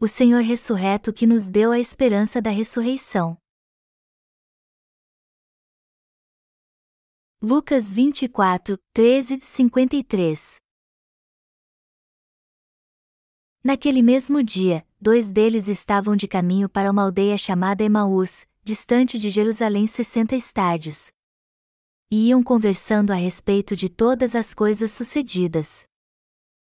o Senhor ressurreto que nos deu a esperança da ressurreição. Lucas 24, 13 53 Naquele mesmo dia, dois deles estavam de caminho para uma aldeia chamada Emaús, distante de Jerusalém sessenta estádios. E iam conversando a respeito de todas as coisas sucedidas.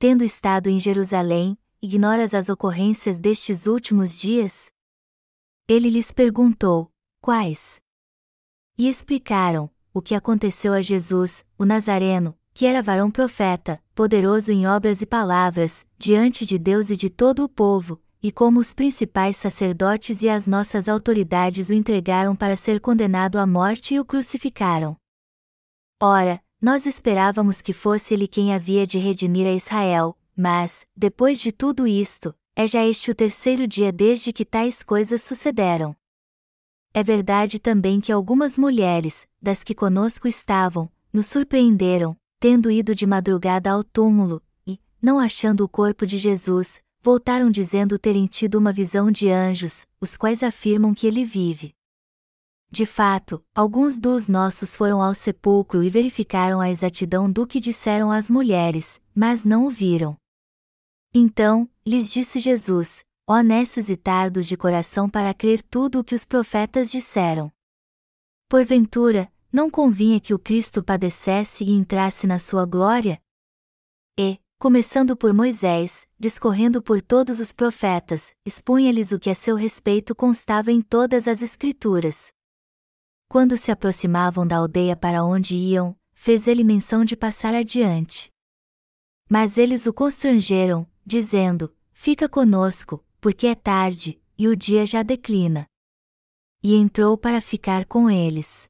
tendo estado em Jerusalém, ignoras as ocorrências destes últimos dias? Ele lhes perguntou: Quais? E explicaram o que aconteceu a Jesus, o Nazareno, que era varão profeta, poderoso em obras e palavras, diante de Deus e de todo o povo, e como os principais sacerdotes e as nossas autoridades o entregaram para ser condenado à morte e o crucificaram. Ora, nós esperávamos que fosse ele quem havia de redimir a Israel, mas, depois de tudo isto, é já este o terceiro dia desde que tais coisas sucederam. É verdade também que algumas mulheres, das que conosco estavam, nos surpreenderam, tendo ido de madrugada ao túmulo, e, não achando o corpo de Jesus, voltaram dizendo terem tido uma visão de anjos, os quais afirmam que ele vive. De fato, alguns dos nossos foram ao sepulcro e verificaram a exatidão do que disseram as mulheres, mas não o viram. Então, lhes disse Jesus: Ó nécios e tardos de coração para crer tudo o que os profetas disseram. Porventura, não convinha que o Cristo padecesse e entrasse na sua glória? E, começando por Moisés, discorrendo por todos os profetas, expunha-lhes o que a seu respeito constava em todas as Escrituras. Quando se aproximavam da aldeia para onde iam, fez ele menção de passar adiante. Mas eles o constrangeram, dizendo: Fica conosco, porque é tarde, e o dia já declina. E entrou para ficar com eles.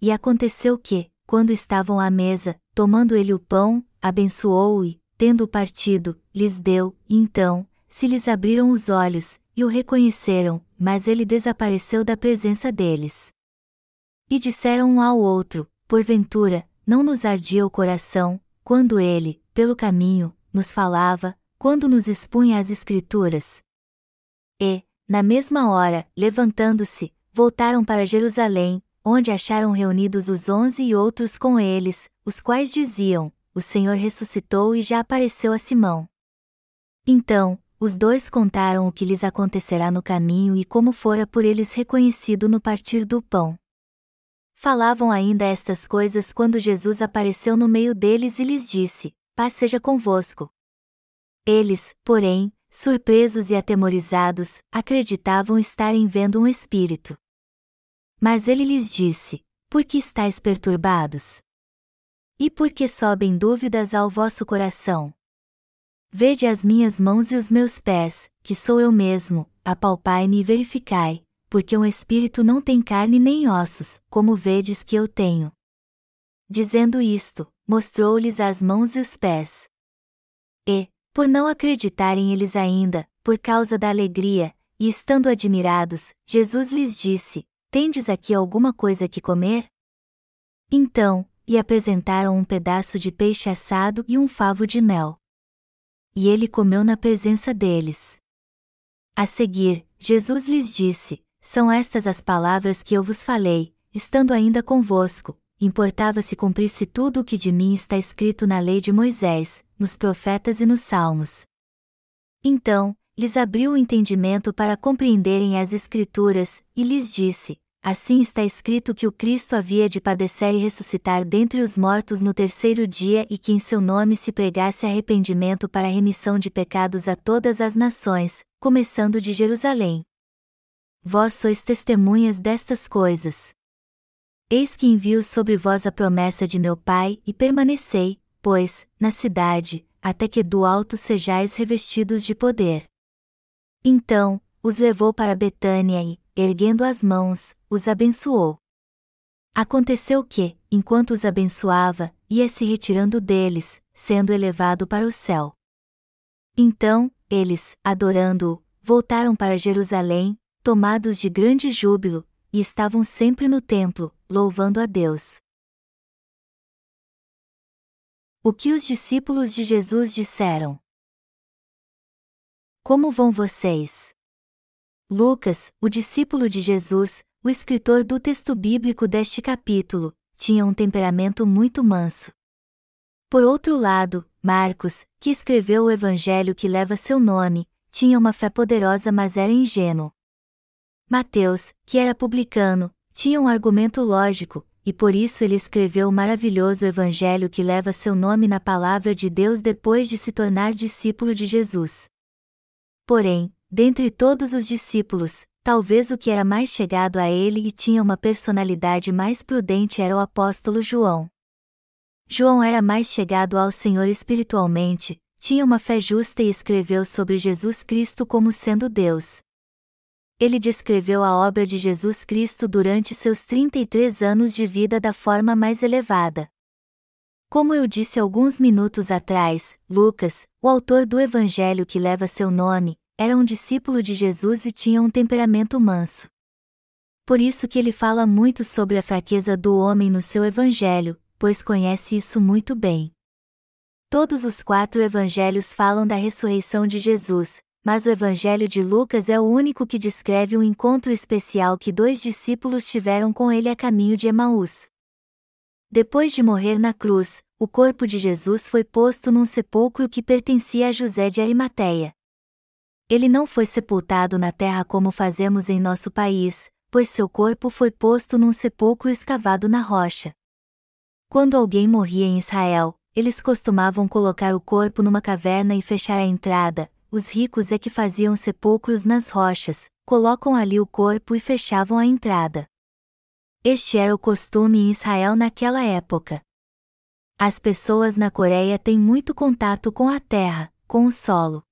E aconteceu que, quando estavam à mesa, tomando ele o pão, abençoou-o e, tendo partido, lhes deu, e então, se lhes abriram os olhos, e o reconheceram, mas ele desapareceu da presença deles. E disseram um ao outro: Porventura, não nos ardia o coração, quando ele, pelo caminho, nos falava, quando nos expunha as Escrituras? E, na mesma hora, levantando-se, voltaram para Jerusalém, onde acharam reunidos os onze e outros com eles, os quais diziam: O Senhor ressuscitou e já apareceu a Simão. Então, os dois contaram o que lhes acontecerá no caminho e como fora por eles reconhecido no partir do pão. Falavam ainda estas coisas quando Jesus apareceu no meio deles e lhes disse: Paz seja convosco. Eles, porém, surpresos e atemorizados, acreditavam estarem vendo um espírito. Mas ele lhes disse: Por que estáis perturbados? E por que sobem dúvidas ao vosso coração? Vede as minhas mãos e os meus pés, que sou eu mesmo, apalpai-me e verificai, porque um espírito não tem carne nem ossos, como vedes que eu tenho. Dizendo isto, mostrou-lhes as mãos e os pés. E, por não acreditarem eles ainda, por causa da alegria, e estando admirados, Jesus lhes disse: Tendes aqui alguma coisa que comer? Então, lhe apresentaram um pedaço de peixe assado e um favo de mel. E ele comeu na presença deles. A seguir, Jesus lhes disse: são estas as palavras que eu vos falei, estando ainda convosco, importava se cumprisse tudo o que de mim está escrito na lei de Moisés, nos profetas e nos salmos. Então, lhes abriu o entendimento para compreenderem as Escrituras, e lhes disse: Assim está escrito que o Cristo havia de padecer e ressuscitar dentre os mortos no terceiro dia e que em seu nome se pregasse arrependimento para remissão de pecados a todas as nações, começando de Jerusalém. Vós sois testemunhas destas coisas. Eis que envio sobre vós a promessa de meu Pai, e permanecei, pois, na cidade, até que do alto sejais revestidos de poder. Então, os levou para Betânia e, erguendo as mãos, os abençoou. Aconteceu que, enquanto os abençoava, ia se retirando deles, sendo elevado para o céu. Então, eles, adorando-o, voltaram para Jerusalém, tomados de grande júbilo, e estavam sempre no templo, louvando a Deus. O que os discípulos de Jesus disseram? Como vão vocês? Lucas, o discípulo de Jesus, o escritor do texto bíblico deste capítulo, tinha um temperamento muito manso. Por outro lado, Marcos, que escreveu o evangelho que leva seu nome, tinha uma fé poderosa mas era ingênuo. Mateus, que era publicano, tinha um argumento lógico, e por isso ele escreveu o maravilhoso evangelho que leva seu nome na palavra de Deus depois de se tornar discípulo de Jesus. Porém, dentre todos os discípulos, talvez o que era mais chegado a ele e tinha uma personalidade mais prudente era o apóstolo João. João era mais chegado ao Senhor espiritualmente, tinha uma fé justa e escreveu sobre Jesus Cristo como sendo Deus. Ele descreveu a obra de Jesus Cristo durante seus 33 anos de vida da forma mais elevada. Como eu disse alguns minutos atrás, Lucas, o autor do evangelho que leva seu nome, era um discípulo de Jesus e tinha um temperamento manso. Por isso que ele fala muito sobre a fraqueza do homem no seu evangelho, pois conhece isso muito bem. Todos os quatro evangelhos falam da ressurreição de Jesus, mas o Evangelho de Lucas é o único que descreve um encontro especial que dois discípulos tiveram com ele a caminho de Emaús. Depois de morrer na cruz, o corpo de Jesus foi posto num sepulcro que pertencia a José de Arimateia. Ele não foi sepultado na terra como fazemos em nosso país, pois seu corpo foi posto num sepulcro escavado na rocha. Quando alguém morria em Israel, eles costumavam colocar o corpo numa caverna e fechar a entrada, os ricos é que faziam sepulcros nas rochas, colocam ali o corpo e fechavam a entrada. Este era o costume em Israel naquela época. As pessoas na Coreia têm muito contato com a terra, com o solo.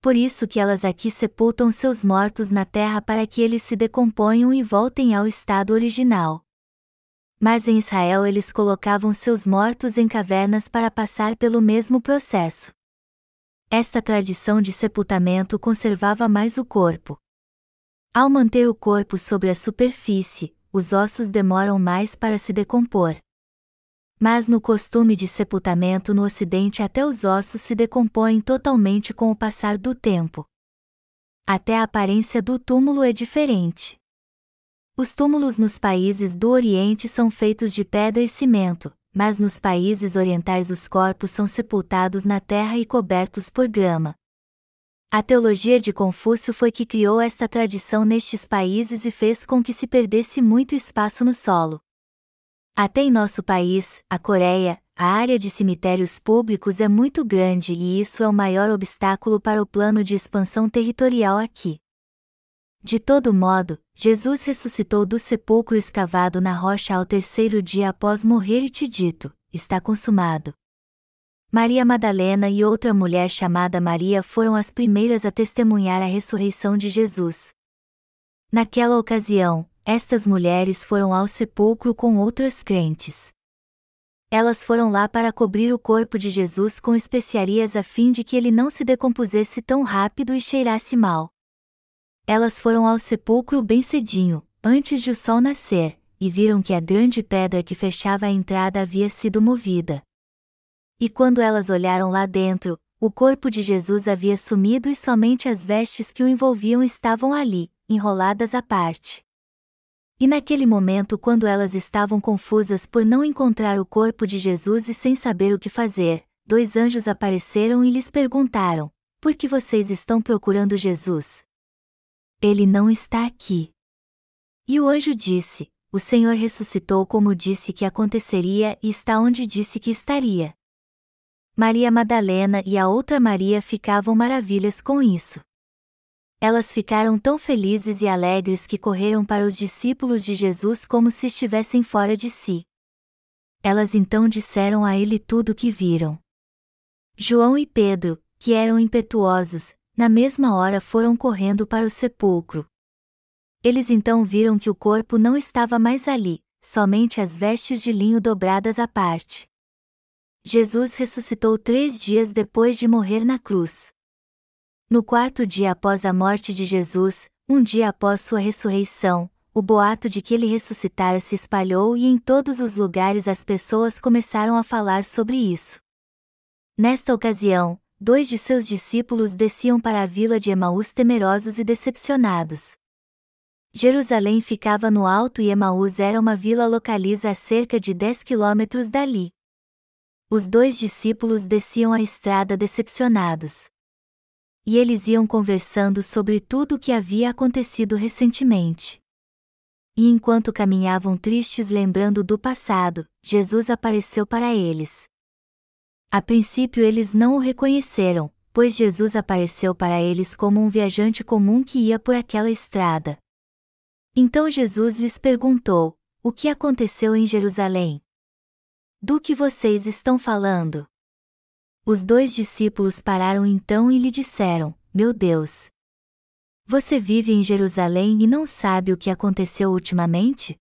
Por isso que elas aqui sepultam seus mortos na terra para que eles se decomponham e voltem ao estado original. Mas em Israel eles colocavam seus mortos em cavernas para passar pelo mesmo processo. Esta tradição de sepultamento conservava mais o corpo. Ao manter o corpo sobre a superfície, os ossos demoram mais para se decompor. Mas no costume de sepultamento no Ocidente, até os ossos se decompõem totalmente com o passar do tempo. Até a aparência do túmulo é diferente. Os túmulos nos países do Oriente são feitos de pedra e cimento, mas nos países orientais os corpos são sepultados na terra e cobertos por grama. A teologia de Confúcio foi que criou esta tradição nestes países e fez com que se perdesse muito espaço no solo. Até em nosso país, a Coreia, a área de cemitérios públicos é muito grande e isso é o maior obstáculo para o plano de expansão territorial aqui. De todo modo, Jesus ressuscitou do sepulcro escavado na rocha ao terceiro dia após morrer e te dito: está consumado. Maria Madalena e outra mulher chamada Maria foram as primeiras a testemunhar a ressurreição de Jesus. Naquela ocasião, estas mulheres foram ao sepulcro com outras crentes. Elas foram lá para cobrir o corpo de Jesus com especiarias a fim de que ele não se decompusesse tão rápido e cheirasse mal. Elas foram ao sepulcro bem cedinho, antes de o sol nascer, e viram que a grande pedra que fechava a entrada havia sido movida. E quando elas olharam lá dentro, o corpo de Jesus havia sumido e somente as vestes que o envolviam estavam ali, enroladas à parte. E naquele momento, quando elas estavam confusas por não encontrar o corpo de Jesus e sem saber o que fazer, dois anjos apareceram e lhes perguntaram: Por que vocês estão procurando Jesus? Ele não está aqui. E o anjo disse: O Senhor ressuscitou como disse que aconteceria e está onde disse que estaria. Maria Madalena e a outra Maria ficavam maravilhas com isso. Elas ficaram tão felizes e alegres que correram para os discípulos de Jesus como se estivessem fora de si. Elas então disseram a ele tudo o que viram. João e Pedro, que eram impetuosos, na mesma hora foram correndo para o sepulcro. Eles então viram que o corpo não estava mais ali, somente as vestes de linho dobradas à parte. Jesus ressuscitou três dias depois de morrer na cruz. No quarto dia após a morte de Jesus, um dia após sua ressurreição, o boato de que ele ressuscitara se espalhou e em todos os lugares as pessoas começaram a falar sobre isso. Nesta ocasião, dois de seus discípulos desciam para a vila de Emaús temerosos e decepcionados. Jerusalém ficava no alto e Emaús era uma vila localiza a cerca de 10 quilômetros dali. Os dois discípulos desciam a estrada decepcionados. E eles iam conversando sobre tudo o que havia acontecido recentemente. E enquanto caminhavam tristes lembrando do passado, Jesus apareceu para eles. A princípio eles não o reconheceram, pois Jesus apareceu para eles como um viajante comum que ia por aquela estrada. Então Jesus lhes perguntou: O que aconteceu em Jerusalém? Do que vocês estão falando? Os dois discípulos pararam então e lhe disseram: Meu Deus! Você vive em Jerusalém e não sabe o que aconteceu ultimamente?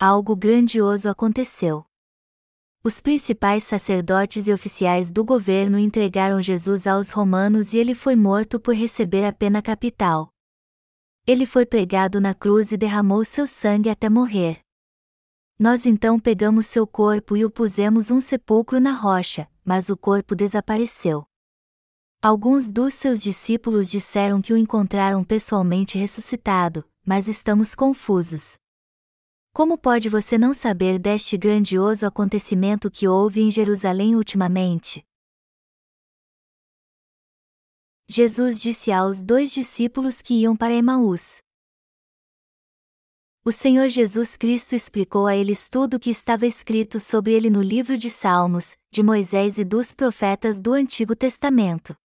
Algo grandioso aconteceu. Os principais sacerdotes e oficiais do governo entregaram Jesus aos romanos e ele foi morto por receber a pena capital. Ele foi pregado na cruz e derramou seu sangue até morrer. Nós então pegamos seu corpo e o pusemos um sepulcro na rocha, mas o corpo desapareceu. Alguns dos seus discípulos disseram que o encontraram pessoalmente ressuscitado, mas estamos confusos. Como pode você não saber deste grandioso acontecimento que houve em Jerusalém ultimamente? Jesus disse aos dois discípulos que iam para Emaús. O Senhor Jesus Cristo explicou a eles tudo o que estava escrito sobre ele no livro de Salmos, de Moisés e dos profetas do Antigo Testamento.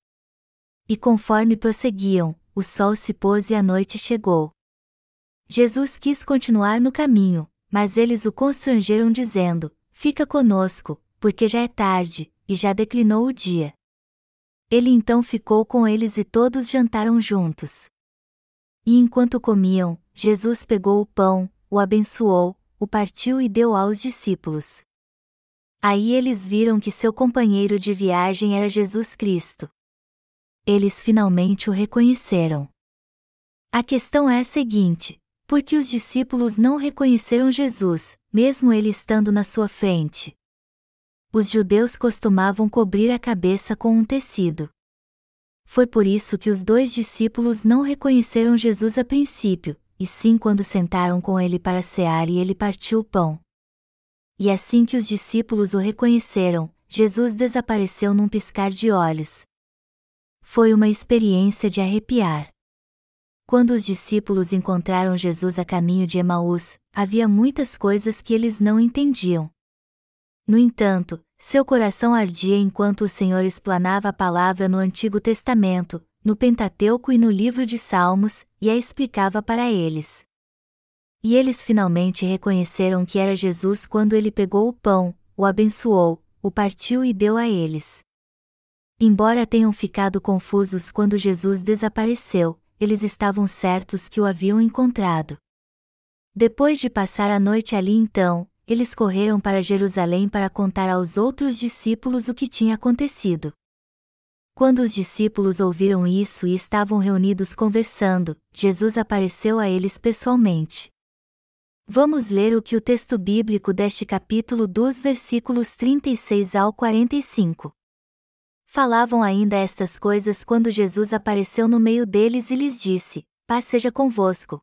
E conforme prosseguiam, o sol se pôs e a noite chegou. Jesus quis continuar no caminho, mas eles o constrangeram dizendo: Fica conosco, porque já é tarde, e já declinou o dia. Ele então ficou com eles e todos jantaram juntos. E enquanto comiam, Jesus pegou o pão, o abençoou, o partiu e deu aos discípulos. Aí eles viram que seu companheiro de viagem era Jesus Cristo. Eles finalmente o reconheceram. A questão é a seguinte: porque os discípulos não reconheceram Jesus, mesmo ele estando na sua frente. Os judeus costumavam cobrir a cabeça com um tecido. Foi por isso que os dois discípulos não reconheceram Jesus a princípio, e sim quando sentaram com ele para cear e ele partiu o pão. E assim que os discípulos o reconheceram, Jesus desapareceu num piscar de olhos. Foi uma experiência de arrepiar. Quando os discípulos encontraram Jesus a caminho de Emaús, havia muitas coisas que eles não entendiam. No entanto, seu coração ardia enquanto o Senhor explanava a palavra no Antigo Testamento, no Pentateuco e no livro de Salmos, e a explicava para eles. E eles finalmente reconheceram que era Jesus quando ele pegou o pão, o abençoou, o partiu e deu a eles. Embora tenham ficado confusos quando Jesus desapareceu, eles estavam certos que o haviam encontrado. Depois de passar a noite ali então, eles correram para Jerusalém para contar aos outros discípulos o que tinha acontecido. Quando os discípulos ouviram isso e estavam reunidos conversando, Jesus apareceu a eles pessoalmente. Vamos ler o que o texto bíblico deste capítulo dos versículos 36 ao 45. Falavam ainda estas coisas quando Jesus apareceu no meio deles e lhes disse: Paz seja convosco.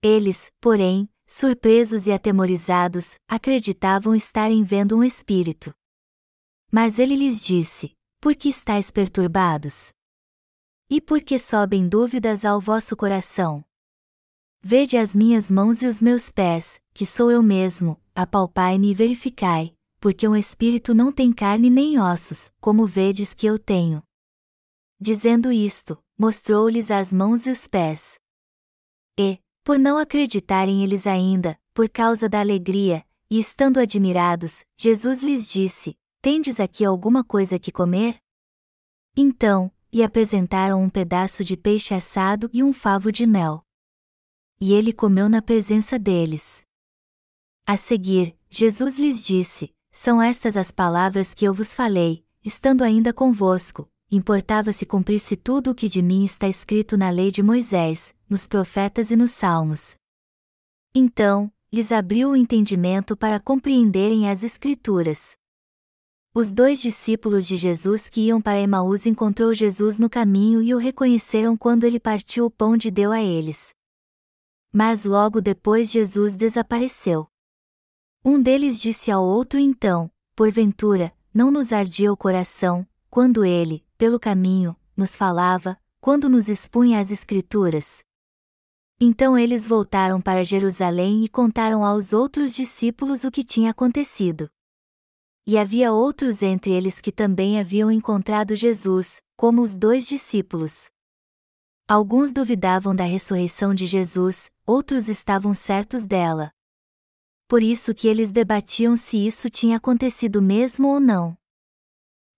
Eles, porém, surpresos e atemorizados, acreditavam estarem vendo um espírito. Mas ele lhes disse: Por que estáis perturbados? E por que sobem dúvidas ao vosso coração? Vede as minhas mãos e os meus pés, que sou eu mesmo, apalpai-me e verificai, porque um espírito não tem carne nem ossos, como vedes que eu tenho. Dizendo isto, mostrou-lhes as mãos e os pés. E, por não acreditarem eles ainda, por causa da alegria, e estando admirados, Jesus lhes disse: Tendes aqui alguma coisa que comer? Então, e apresentaram um pedaço de peixe assado e um favo de mel. E ele comeu na presença deles. A seguir, Jesus lhes disse: São estas as palavras que eu vos falei, estando ainda convosco, importava se cumprisse tudo o que de mim está escrito na lei de Moisés, nos profetas e nos salmos. Então, lhes abriu o entendimento para compreenderem as Escrituras. Os dois discípulos de Jesus que iam para Emaús encontrou Jesus no caminho e o reconheceram quando ele partiu o pão de deu a eles. Mas logo depois Jesus desapareceu. Um deles disse ao outro então: Porventura, não nos ardia o coração, quando ele, pelo caminho, nos falava, quando nos expunha as Escrituras? Então eles voltaram para Jerusalém e contaram aos outros discípulos o que tinha acontecido. E havia outros entre eles que também haviam encontrado Jesus, como os dois discípulos. Alguns duvidavam da ressurreição de Jesus, outros estavam certos dela. Por isso que eles debatiam se isso tinha acontecido mesmo ou não.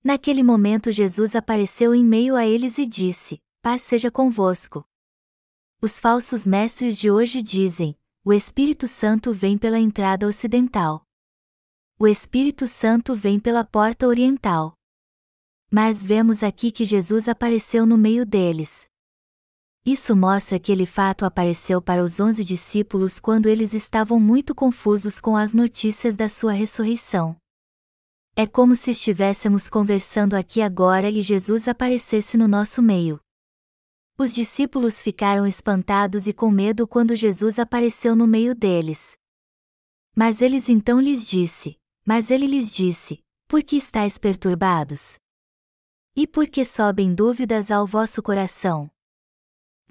Naquele momento Jesus apareceu em meio a eles e disse: Paz seja convosco. Os falsos mestres de hoje dizem: o Espírito Santo vem pela entrada ocidental. O Espírito Santo vem pela porta oriental. Mas vemos aqui que Jesus apareceu no meio deles. Isso mostra que ele fato apareceu para os onze discípulos quando eles estavam muito confusos com as notícias da sua ressurreição. É como se estivéssemos conversando aqui agora e Jesus aparecesse no nosso meio. Os discípulos ficaram espantados e com medo quando Jesus apareceu no meio deles. Mas eles então lhes disse: Mas ele lhes disse: Por que estáis perturbados? E por que sobem dúvidas ao vosso coração?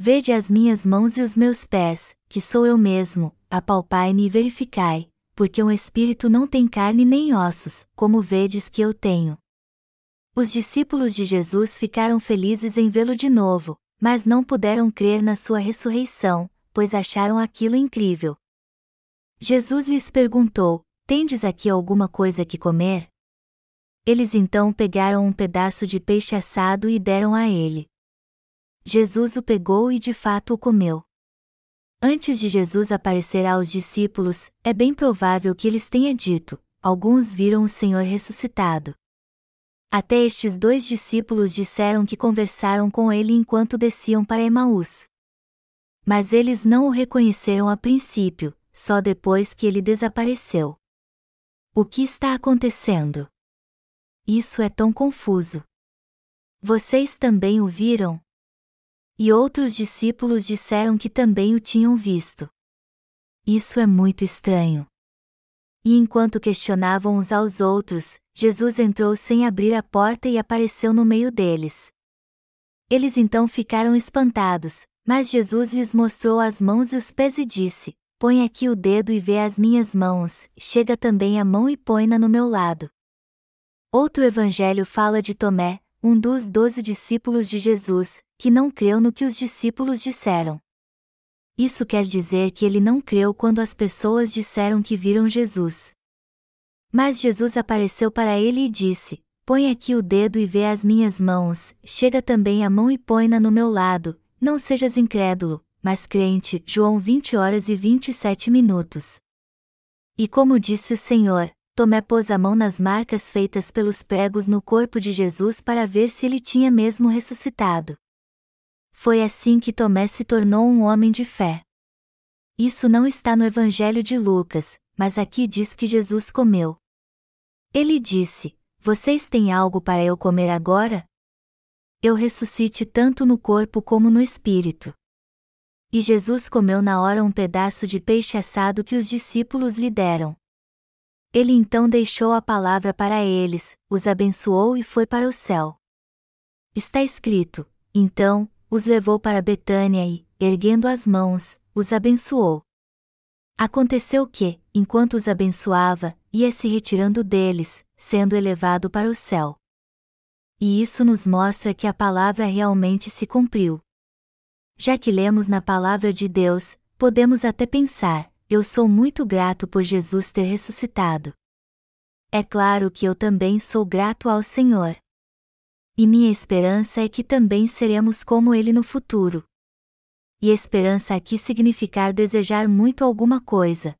Vede as minhas mãos e os meus pés, que sou eu mesmo, apalpai-me e verificai, porque um espírito não tem carne nem ossos, como vedes que eu tenho. Os discípulos de Jesus ficaram felizes em vê-lo de novo, mas não puderam crer na sua ressurreição, pois acharam aquilo incrível. Jesus lhes perguntou: Tendes aqui alguma coisa que comer? Eles então pegaram um pedaço de peixe assado e deram a ele. Jesus o pegou e de fato o comeu. Antes de Jesus aparecer aos discípulos, é bem provável que eles tenha dito: Alguns viram o Senhor ressuscitado. Até estes dois discípulos disseram que conversaram com ele enquanto desciam para Emaús. Mas eles não o reconheceram a princípio, só depois que ele desapareceu. O que está acontecendo? Isso é tão confuso. Vocês também o viram? E outros discípulos disseram que também o tinham visto. Isso é muito estranho. E enquanto questionavam uns aos outros, Jesus entrou sem abrir a porta e apareceu no meio deles. Eles então ficaram espantados, mas Jesus lhes mostrou as mãos e os pés e disse: Põe aqui o dedo e vê as minhas mãos, chega também a mão e põe-na no meu lado. Outro evangelho fala de Tomé, um dos doze discípulos de Jesus, que não creu no que os discípulos disseram. Isso quer dizer que ele não creu quando as pessoas disseram que viram Jesus. Mas Jesus apareceu para ele e disse: Põe aqui o dedo e vê as minhas mãos, chega também a mão e põe-na no meu lado, não sejas incrédulo, mas crente. João 20 horas e 27 minutos. E como disse o Senhor, Tomé pôs a mão nas marcas feitas pelos pregos no corpo de Jesus para ver se ele tinha mesmo ressuscitado. Foi assim que Tomé se tornou um homem de fé. Isso não está no Evangelho de Lucas, mas aqui diz que Jesus comeu. Ele disse: Vocês têm algo para eu comer agora? Eu ressuscite tanto no corpo como no espírito. E Jesus comeu na hora um pedaço de peixe assado que os discípulos lhe deram. Ele então deixou a palavra para eles, os abençoou e foi para o céu. Está escrito: Então, os levou para Betânia e, erguendo as mãos, os abençoou. Aconteceu que, enquanto os abençoava, ia se retirando deles, sendo elevado para o céu. E isso nos mostra que a palavra realmente se cumpriu. Já que lemos na palavra de Deus, podemos até pensar: eu sou muito grato por Jesus ter ressuscitado. É claro que eu também sou grato ao Senhor. E minha esperança é que também seremos como ele no futuro. E esperança aqui significar desejar muito alguma coisa.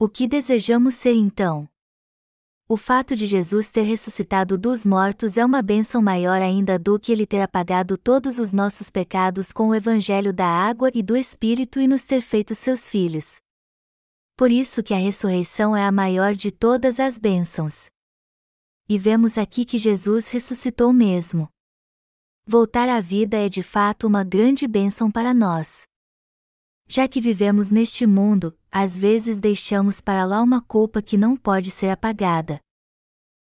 O que desejamos ser então? O fato de Jesus ter ressuscitado dos mortos é uma bênção maior ainda do que ele ter apagado todos os nossos pecados com o evangelho da água e do Espírito e nos ter feito seus filhos. Por isso que a ressurreição é a maior de todas as bênçãos. E vemos aqui que Jesus ressuscitou mesmo. Voltar à vida é de fato uma grande bênção para nós. Já que vivemos neste mundo, às vezes deixamos para lá uma culpa que não pode ser apagada.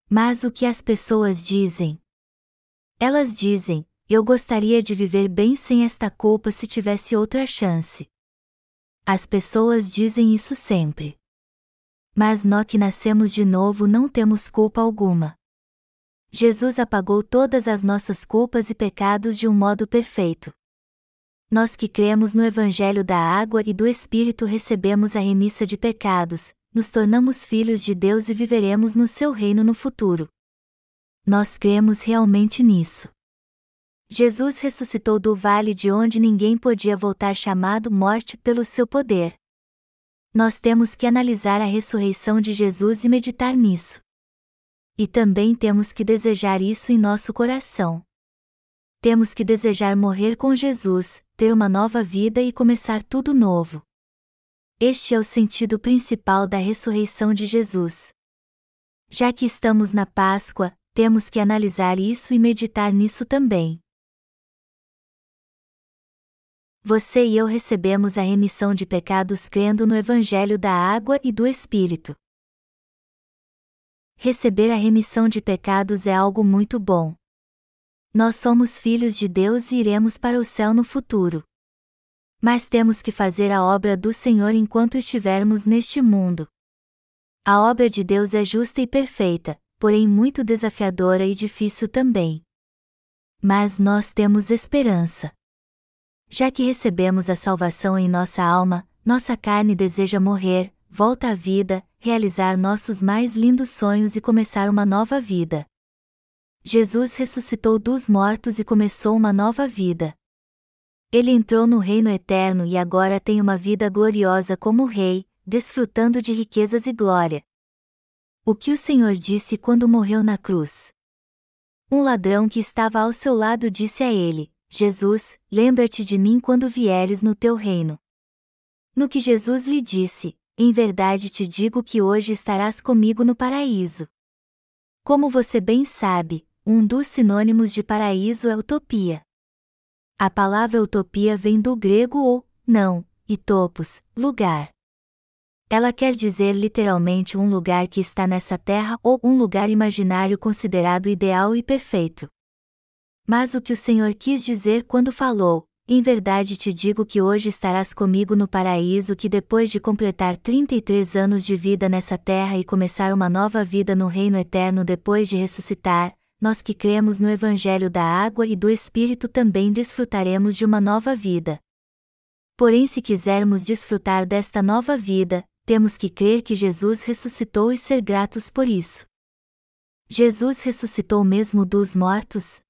Mas o que as pessoas dizem? Elas dizem: Eu gostaria de viver bem sem esta culpa se tivesse outra chance. As pessoas dizem isso sempre. Mas nós que nascemos de novo não temos culpa alguma. Jesus apagou todas as nossas culpas e pecados de um modo perfeito. Nós que cremos no Evangelho da água e do Espírito recebemos a remissa de pecados, nos tornamos filhos de Deus e viveremos no seu reino no futuro. Nós cremos realmente nisso. Jesus ressuscitou do vale de onde ninguém podia voltar chamado morte pelo seu poder. Nós temos que analisar a ressurreição de Jesus e meditar nisso. E também temos que desejar isso em nosso coração. Temos que desejar morrer com Jesus, ter uma nova vida e começar tudo novo. Este é o sentido principal da ressurreição de Jesus. Já que estamos na Páscoa, temos que analisar isso e meditar nisso também. Você e eu recebemos a remissão de pecados crendo no Evangelho da Água e do Espírito. Receber a remissão de pecados é algo muito bom. Nós somos filhos de Deus e iremos para o céu no futuro. Mas temos que fazer a obra do Senhor enquanto estivermos neste mundo. A obra de Deus é justa e perfeita, porém muito desafiadora e difícil também. Mas nós temos esperança. Já que recebemos a salvação em nossa alma, nossa carne deseja morrer, volta à vida, realizar nossos mais lindos sonhos e começar uma nova vida. Jesus ressuscitou dos mortos e começou uma nova vida. Ele entrou no reino eterno e agora tem uma vida gloriosa como rei, desfrutando de riquezas e glória. O que o Senhor disse quando morreu na cruz? Um ladrão que estava ao seu lado disse a ele: Jesus, lembra-te de mim quando vieres no teu reino. No que Jesus lhe disse: Em verdade te digo que hoje estarás comigo no paraíso. Como você bem sabe, um dos sinônimos de paraíso é utopia. A palavra utopia vem do grego ou, não, e topos, lugar. Ela quer dizer literalmente um lugar que está nessa terra ou um lugar imaginário considerado ideal e perfeito. Mas o que o Senhor quis dizer quando falou: Em verdade te digo que hoje estarás comigo no paraíso, que depois de completar 33 anos de vida nessa terra e começar uma nova vida no reino eterno depois de ressuscitar, nós que cremos no Evangelho da água e do Espírito também desfrutaremos de uma nova vida. Porém, se quisermos desfrutar desta nova vida, temos que crer que Jesus ressuscitou e ser gratos por isso. Jesus ressuscitou mesmo dos mortos?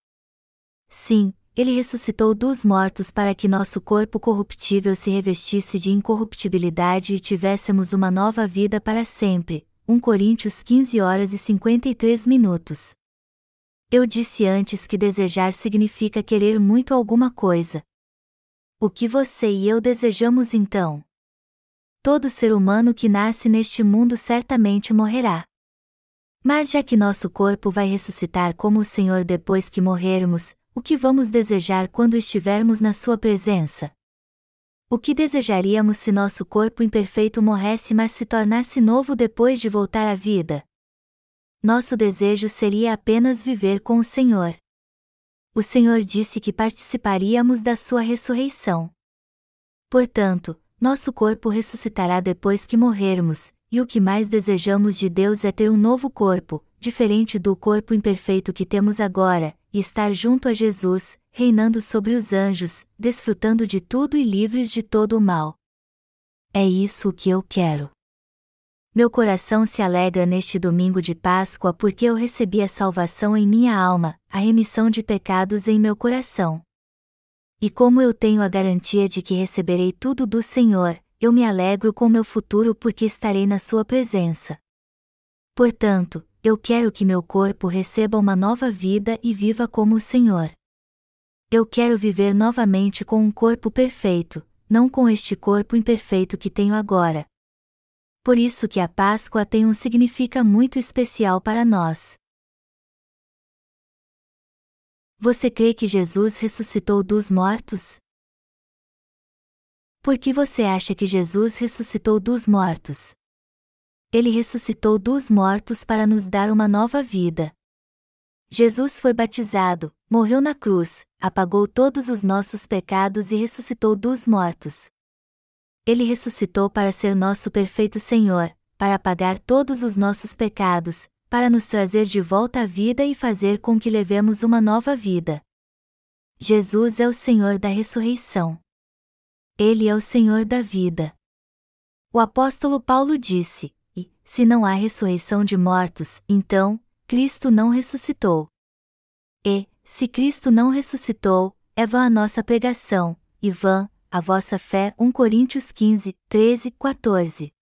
Sim, ele ressuscitou dos mortos para que nosso corpo corruptível se revestisse de incorruptibilidade e tivéssemos uma nova vida para sempre. 1 Coríntios 15 horas e 53 minutos. Eu disse antes que desejar significa querer muito alguma coisa. O que você e eu desejamos então? Todo ser humano que nasce neste mundo certamente morrerá. Mas já que nosso corpo vai ressuscitar como o Senhor depois que morrermos, o que vamos desejar quando estivermos na Sua presença? O que desejaríamos se nosso corpo imperfeito morresse mas se tornasse novo depois de voltar à vida? Nosso desejo seria apenas viver com o Senhor. O Senhor disse que participaríamos da Sua ressurreição. Portanto, nosso corpo ressuscitará depois que morrermos, e o que mais desejamos de Deus é ter um novo corpo, diferente do corpo imperfeito que temos agora, e estar junto a Jesus, reinando sobre os anjos, desfrutando de tudo e livres de todo o mal. É isso o que eu quero. Meu coração se alegra neste domingo de Páscoa porque eu recebi a salvação em minha alma, a remissão de pecados em meu coração. E como eu tenho a garantia de que receberei tudo do Senhor, eu me alegro com meu futuro porque estarei na Sua presença. Portanto, eu quero que meu corpo receba uma nova vida e viva como o Senhor. Eu quero viver novamente com um corpo perfeito, não com este corpo imperfeito que tenho agora, por isso que a Páscoa tem um significado muito especial para nós. Você crê que Jesus ressuscitou dos mortos? Por que você acha que Jesus ressuscitou dos mortos? Ele ressuscitou dos mortos para nos dar uma nova vida. Jesus foi batizado, morreu na cruz, apagou todos os nossos pecados e ressuscitou dos mortos. Ele ressuscitou para ser nosso perfeito Senhor, para pagar todos os nossos pecados, para nos trazer de volta à vida e fazer com que levemos uma nova vida. Jesus é o Senhor da ressurreição. Ele é o Senhor da vida. O apóstolo Paulo disse: se não há ressurreição de mortos, então, Cristo não ressuscitou. E, se Cristo não ressuscitou, é vã a nossa pregação, e vã, a vossa fé 1 Coríntios 15, 13, 14.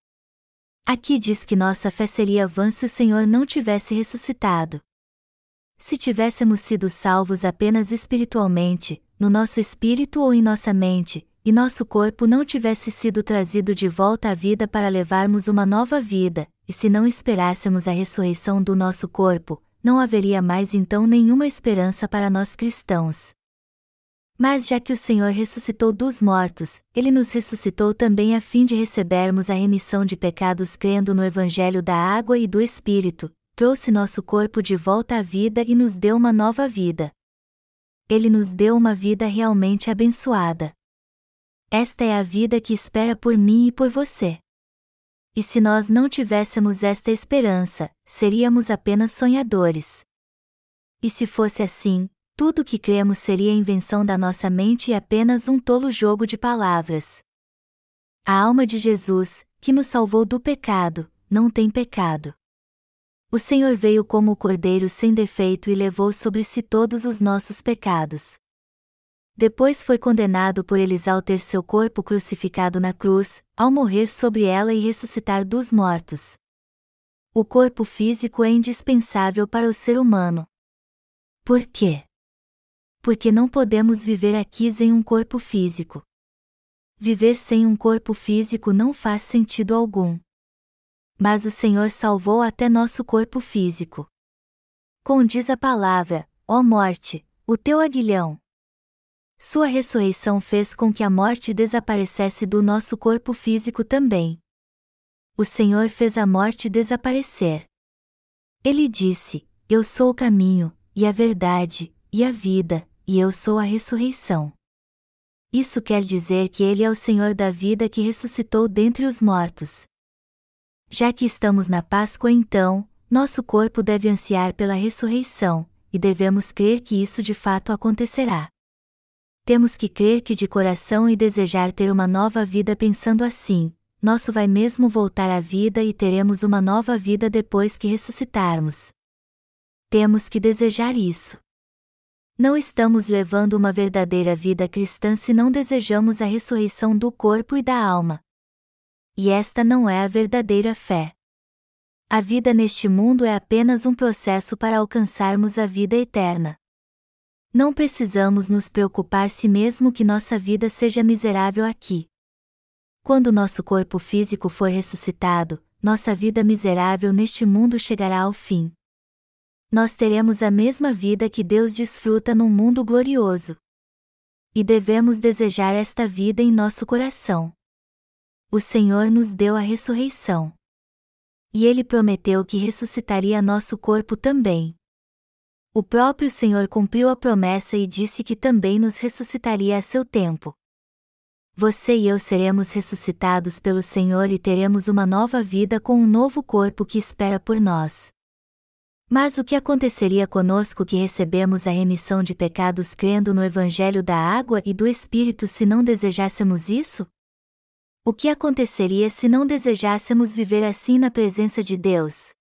Aqui diz que nossa fé seria vã se o Senhor não tivesse ressuscitado. Se tivéssemos sido salvos apenas espiritualmente, no nosso espírito ou em nossa mente, e nosso corpo não tivesse sido trazido de volta à vida para levarmos uma nova vida, e se não esperássemos a ressurreição do nosso corpo, não haveria mais então nenhuma esperança para nós cristãos. Mas já que o Senhor ressuscitou dos mortos, ele nos ressuscitou também a fim de recebermos a remissão de pecados crendo no Evangelho da água e do Espírito, trouxe nosso corpo de volta à vida e nos deu uma nova vida. Ele nos deu uma vida realmente abençoada. Esta é a vida que espera por mim e por você. E se nós não tivéssemos esta esperança, seríamos apenas sonhadores. E se fosse assim, tudo o que cremos seria invenção da nossa mente e apenas um tolo jogo de palavras. A alma de Jesus, que nos salvou do pecado, não tem pecado. O Senhor veio como o Cordeiro sem defeito e levou sobre si todos os nossos pecados. Depois foi condenado por eles ao ter seu corpo crucificado na cruz, ao morrer sobre ela e ressuscitar dos mortos. O corpo físico é indispensável para o ser humano. Por quê? porque não podemos viver aqui sem um corpo físico. Viver sem um corpo físico não faz sentido algum. Mas o Senhor salvou até nosso corpo físico. Condiz a palavra, ó morte, o teu aguilhão. Sua ressurreição fez com que a morte desaparecesse do nosso corpo físico também. O Senhor fez a morte desaparecer. Ele disse: Eu sou o caminho, e a verdade, e a vida, e eu sou a ressurreição. Isso quer dizer que Ele é o Senhor da vida que ressuscitou dentre os mortos. Já que estamos na Páscoa, então, nosso corpo deve ansiar pela ressurreição, e devemos crer que isso de fato acontecerá. Temos que crer que de coração e desejar ter uma nova vida pensando assim: nosso vai mesmo voltar à vida e teremos uma nova vida depois que ressuscitarmos. Temos que desejar isso. Não estamos levando uma verdadeira vida cristã se não desejamos a ressurreição do corpo e da alma. E esta não é a verdadeira fé. A vida neste mundo é apenas um processo para alcançarmos a vida eterna. Não precisamos nos preocupar se mesmo que nossa vida seja miserável aqui. Quando nosso corpo físico for ressuscitado, nossa vida miserável neste mundo chegará ao fim nós teremos a mesma vida que Deus desfruta num mundo glorioso. E devemos desejar esta vida em nosso coração. O Senhor nos deu a ressurreição. E Ele prometeu que ressuscitaria nosso corpo também. O próprio Senhor cumpriu a promessa e disse que também nos ressuscitaria a seu tempo. Você e eu seremos ressuscitados pelo Senhor e teremos uma nova vida com um novo corpo que espera por nós. Mas o que aconteceria conosco que recebemos a remissão de pecados crendo no Evangelho da água e do Espírito se não desejássemos isso? O que aconteceria se não desejássemos viver assim na presença de Deus?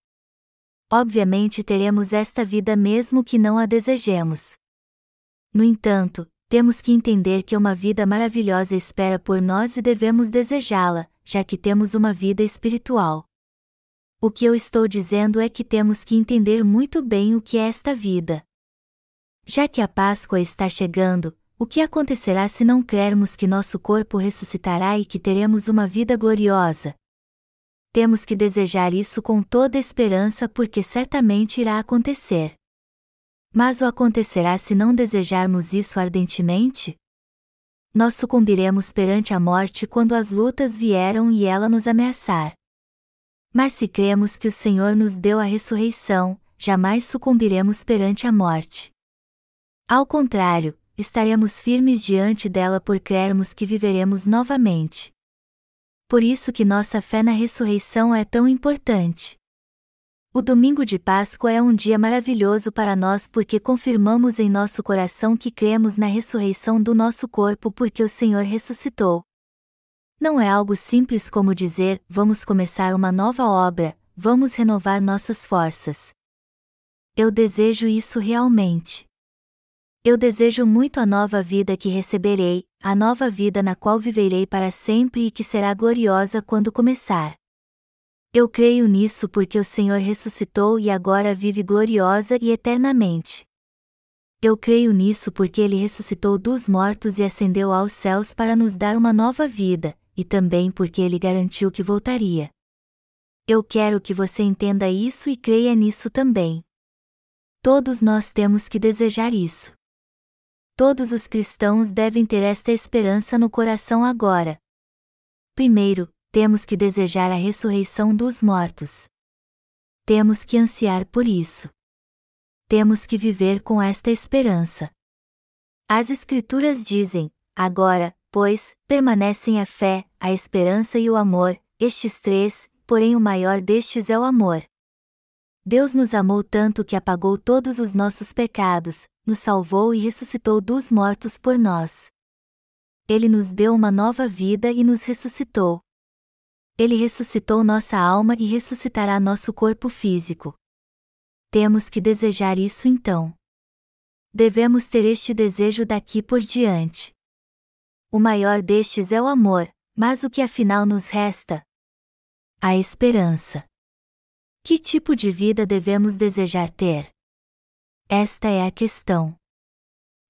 Obviamente teremos esta vida mesmo que não a desejemos. No entanto, temos que entender que uma vida maravilhosa espera por nós e devemos desejá-la, já que temos uma vida espiritual. O que eu estou dizendo é que temos que entender muito bem o que é esta vida. Já que a Páscoa está chegando, o que acontecerá se não crermos que nosso corpo ressuscitará e que teremos uma vida gloriosa? Temos que desejar isso com toda esperança porque certamente irá acontecer. Mas o acontecerá se não desejarmos isso ardentemente? Nós sucumbiremos perante a morte quando as lutas vieram e ela nos ameaçar. Mas se cremos que o Senhor nos deu a ressurreição, jamais sucumbiremos perante a morte. Ao contrário, estaremos firmes diante dela por crermos que viveremos novamente. Por isso que nossa fé na ressurreição é tão importante. O domingo de Páscoa é um dia maravilhoso para nós porque confirmamos em nosso coração que cremos na ressurreição do nosso corpo porque o Senhor ressuscitou. Não é algo simples como dizer, vamos começar uma nova obra, vamos renovar nossas forças. Eu desejo isso realmente. Eu desejo muito a nova vida que receberei, a nova vida na qual viverei para sempre e que será gloriosa quando começar. Eu creio nisso porque o Senhor ressuscitou e agora vive gloriosa e eternamente. Eu creio nisso porque ele ressuscitou dos mortos e ascendeu aos céus para nos dar uma nova vida, e também porque ele garantiu que voltaria. Eu quero que você entenda isso e creia nisso também. Todos nós temos que desejar isso. Todos os cristãos devem ter esta esperança no coração agora. Primeiro, temos que desejar a ressurreição dos mortos. Temos que ansiar por isso. Temos que viver com esta esperança. As Escrituras dizem: agora, pois, permanecem a fé, a esperança e o amor, estes três, porém o maior destes é o amor. Deus nos amou tanto que apagou todos os nossos pecados, nos salvou e ressuscitou dos mortos por nós. Ele nos deu uma nova vida e nos ressuscitou. Ele ressuscitou nossa alma e ressuscitará nosso corpo físico. Temos que desejar isso então. Devemos ter este desejo daqui por diante. O maior destes é o amor, mas o que afinal nos resta? A esperança. Que tipo de vida devemos desejar ter? Esta é a questão.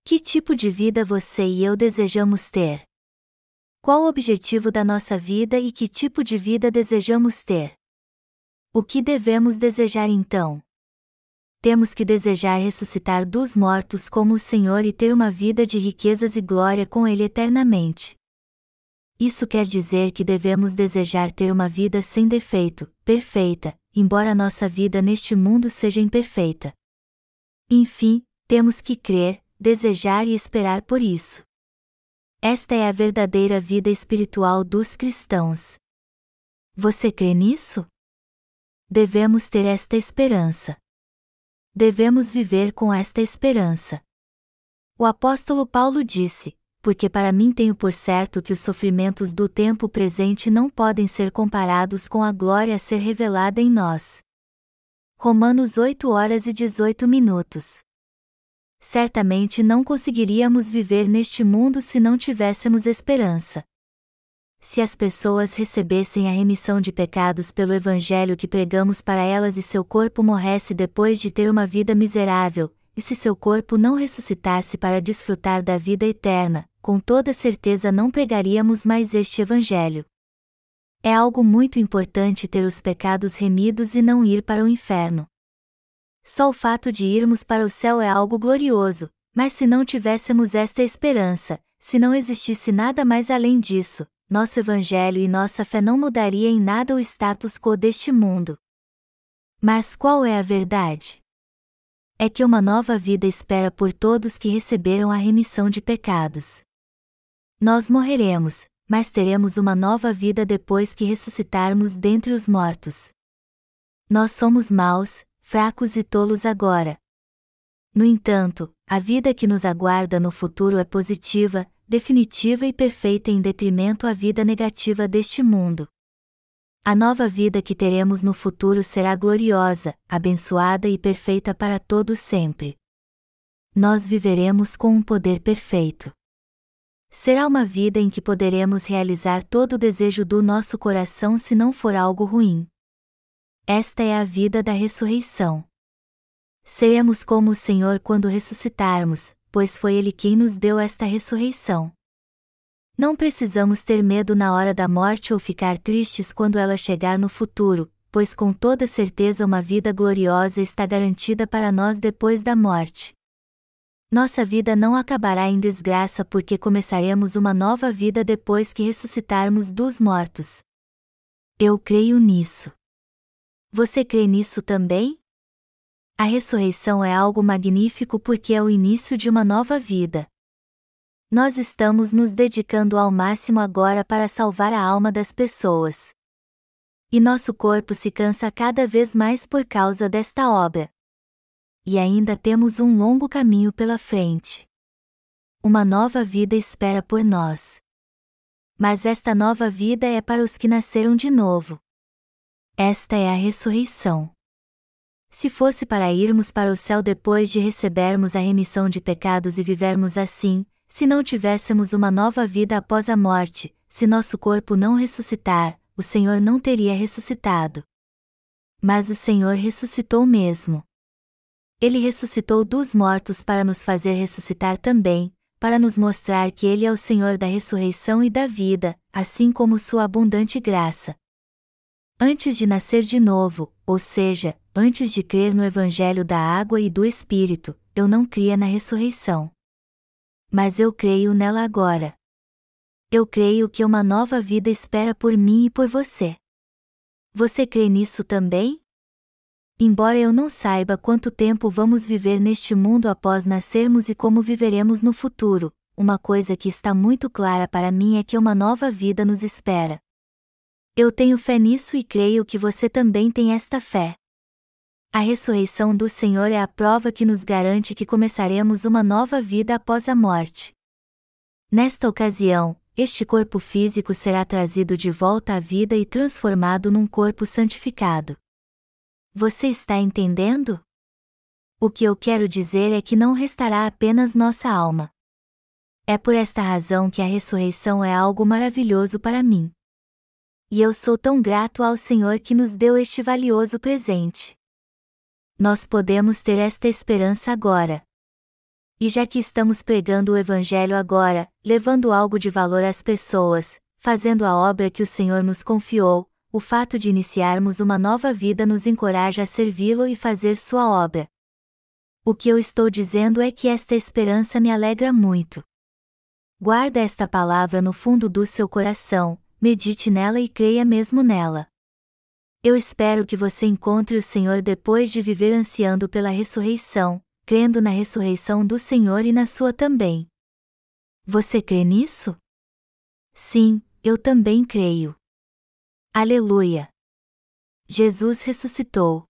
Que tipo de vida você e eu desejamos ter? Qual o objetivo da nossa vida e que tipo de vida desejamos ter? O que devemos desejar então? Temos que desejar ressuscitar dos mortos como o Senhor e ter uma vida de riquezas e glória com Ele eternamente. Isso quer dizer que devemos desejar ter uma vida sem defeito, perfeita, embora nossa vida neste mundo seja imperfeita. Enfim, temos que crer, desejar e esperar por isso. Esta é a verdadeira vida espiritual dos cristãos. Você crê nisso? Devemos ter esta esperança. Devemos viver com esta esperança. O apóstolo Paulo disse: Porque para mim tenho por certo que os sofrimentos do tempo presente não podem ser comparados com a glória a ser revelada em nós. Romanos 8 horas e 18 minutos certamente não conseguiríamos viver neste mundo se não tivéssemos esperança. Se as pessoas recebessem a remissão de pecados pelo Evangelho que pregamos para elas e seu corpo morresse depois de ter uma vida miserável, e se seu corpo não ressuscitasse para desfrutar da vida eterna, com toda certeza não pregaríamos mais este Evangelho. É algo muito importante ter os pecados remidos e não ir para o inferno. Só o fato de irmos para o céu é algo glorioso, mas se não tivéssemos esta esperança, se não existisse nada mais além disso, nosso Evangelho e nossa fé não mudaria em nada o status quo deste mundo. Mas qual é a verdade? É que uma nova vida espera por todos que receberam a remissão de pecados. Nós morreremos, mas teremos uma nova vida depois que ressuscitarmos dentre os mortos. Nós somos maus, fracos e tolos agora. No entanto, a vida que nos aguarda no futuro é positiva, definitiva e perfeita em detrimento à vida negativa deste mundo. A nova vida que teremos no futuro será gloriosa, abençoada e perfeita para todos sempre. Nós viveremos com um poder perfeito. Será uma vida em que poderemos realizar todo o desejo do nosso coração se não for algo ruim. Esta é a vida da ressurreição. Seremos como o Senhor quando ressuscitarmos, pois foi Ele quem nos deu esta ressurreição. Não precisamos ter medo na hora da morte ou ficar tristes quando ela chegar no futuro, pois com toda certeza uma vida gloriosa está garantida para nós depois da morte. Nossa vida não acabará em desgraça porque começaremos uma nova vida depois que ressuscitarmos dos mortos. Eu creio nisso. Você crê nisso também? A ressurreição é algo magnífico porque é o início de uma nova vida. Nós estamos nos dedicando ao máximo agora para salvar a alma das pessoas. E nosso corpo se cansa cada vez mais por causa desta obra. E ainda temos um longo caminho pela frente. Uma nova vida espera por nós. Mas esta nova vida é para os que nasceram de novo. Esta é a ressurreição. Se fosse para irmos para o céu depois de recebermos a remissão de pecados e vivermos assim, se não tivéssemos uma nova vida após a morte, se nosso corpo não ressuscitar, o Senhor não teria ressuscitado. Mas o Senhor ressuscitou mesmo. Ele ressuscitou dos mortos para nos fazer ressuscitar também, para nos mostrar que Ele é o Senhor da ressurreição e da vida, assim como Sua abundante graça. Antes de nascer de novo, ou seja, antes de crer no Evangelho da água e do Espírito, eu não cria na ressurreição mas eu creio nela agora. Eu creio que uma nova vida espera por mim e por você. Você crê nisso também? Embora eu não saiba quanto tempo vamos viver neste mundo após nascermos e como viveremos no futuro, uma coisa que está muito clara para mim é que uma nova vida nos espera. Eu tenho fé nisso e creio que você também tem esta fé. A ressurreição do Senhor é a prova que nos garante que começaremos uma nova vida após a morte. Nesta ocasião, este corpo físico será trazido de volta à vida e transformado num corpo santificado. Você está entendendo? O que eu quero dizer é que não restará apenas nossa alma. É por esta razão que a ressurreição é algo maravilhoso para mim. E eu sou tão grato ao Senhor que nos deu este valioso presente nós podemos ter esta esperança agora. E já que estamos pregando o Evangelho agora, levando algo de valor às pessoas, fazendo a obra que o Senhor nos confiou, o fato de iniciarmos uma nova vida nos encoraja a servi-lo e fazer sua obra. O que eu estou dizendo é que esta esperança me alegra muito. Guarda esta palavra no fundo do seu coração, medite nela e creia mesmo nela. Eu espero que você encontre o Senhor depois de viver ansiando pela ressurreição, crendo na ressurreição do Senhor e na sua também. Você crê nisso? Sim, eu também creio. Aleluia! Jesus ressuscitou.